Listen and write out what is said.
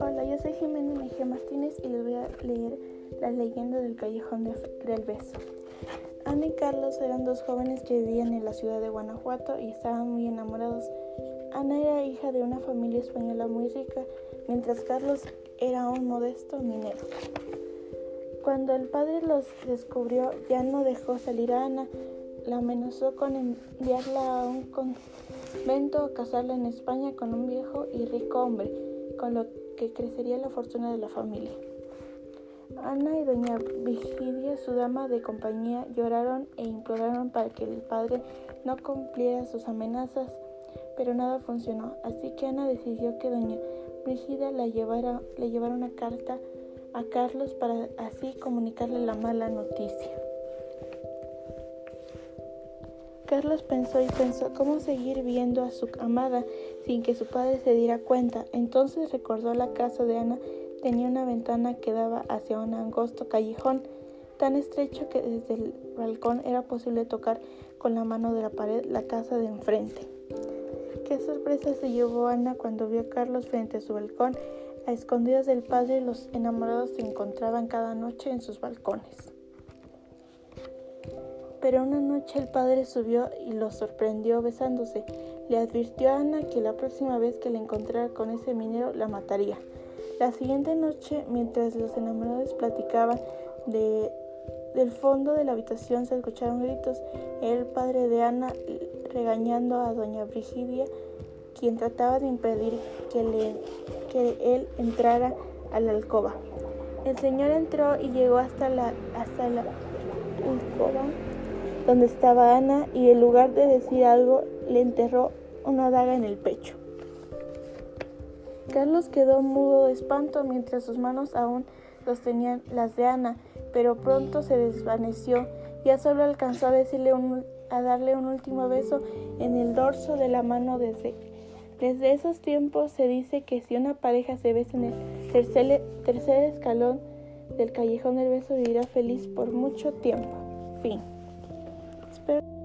Hola, yo soy Jimena Mejía Martínez y les voy a leer la leyenda del callejón del beso. Ana y Carlos eran dos jóvenes que vivían en la ciudad de Guanajuato y estaban muy enamorados. Ana era hija de una familia española muy rica, mientras Carlos era un modesto minero. Cuando el padre los descubrió, ya no dejó salir a Ana, la amenazó con enviarla a un convento a casarla en España con un viejo y rico hombre, con lo que crecería la fortuna de la familia. Ana y doña Vigilia, su dama de compañía, lloraron e imploraron para que el padre no cumpliera sus amenazas, pero nada funcionó, así que Ana decidió que doña llevara, le llevara una carta a Carlos para así comunicarle la mala noticia. Carlos pensó y pensó cómo seguir viendo a su amada sin que su padre se diera cuenta. Entonces recordó la casa de Ana tenía una ventana que daba hacia un angosto callejón tan estrecho que desde el balcón era posible tocar con la mano de la pared la casa de enfrente. Qué sorpresa se llevó Ana cuando vio a Carlos frente a su balcón. A escondidas del padre, los enamorados se encontraban cada noche en sus balcones. Pero una noche el padre subió y los sorprendió besándose. Le advirtió a Ana que la próxima vez que le encontrara con ese minero la mataría. La siguiente noche, mientras los enamorados platicaban de, del fondo de la habitación se escucharon gritos. el padre de Ana regañando a doña Brigidia, quien trataba de impedir que él entrara a la alcoba. El señor entró y llegó hasta la, hasta la alcoba donde estaba Ana y en lugar de decir algo le enterró una daga en el pecho. Carlos quedó mudo de espanto mientras sus manos aún sostenían las de Ana, pero pronto se desvaneció. Ya solo alcanzó a, decirle a darle un último beso en el dorso de la mano desde, desde esos tiempos se dice que si una pareja se besa en el tercer, tercer escalón del callejón del beso vivirá feliz por mucho tiempo. Fin. happen.